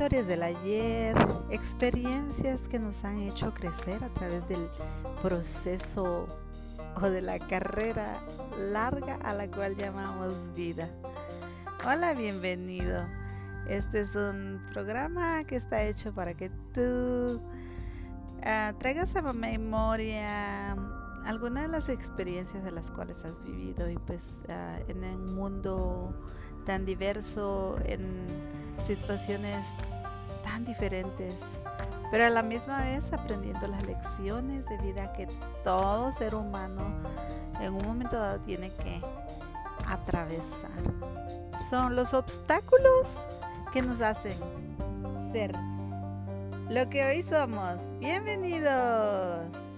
historias del ayer, experiencias que nos han hecho crecer a través del proceso o de la carrera larga a la cual llamamos vida. Hola, bienvenido. Este es un programa que está hecho para que tú uh, traigas a memoria algunas de las experiencias de las cuales has vivido y pues uh, en un mundo tan diverso, en situaciones diferentes, pero a la misma vez aprendiendo las lecciones de vida que todo ser humano en un momento dado tiene que atravesar. Son los obstáculos que nos hacen ser lo que hoy somos. Bienvenidos.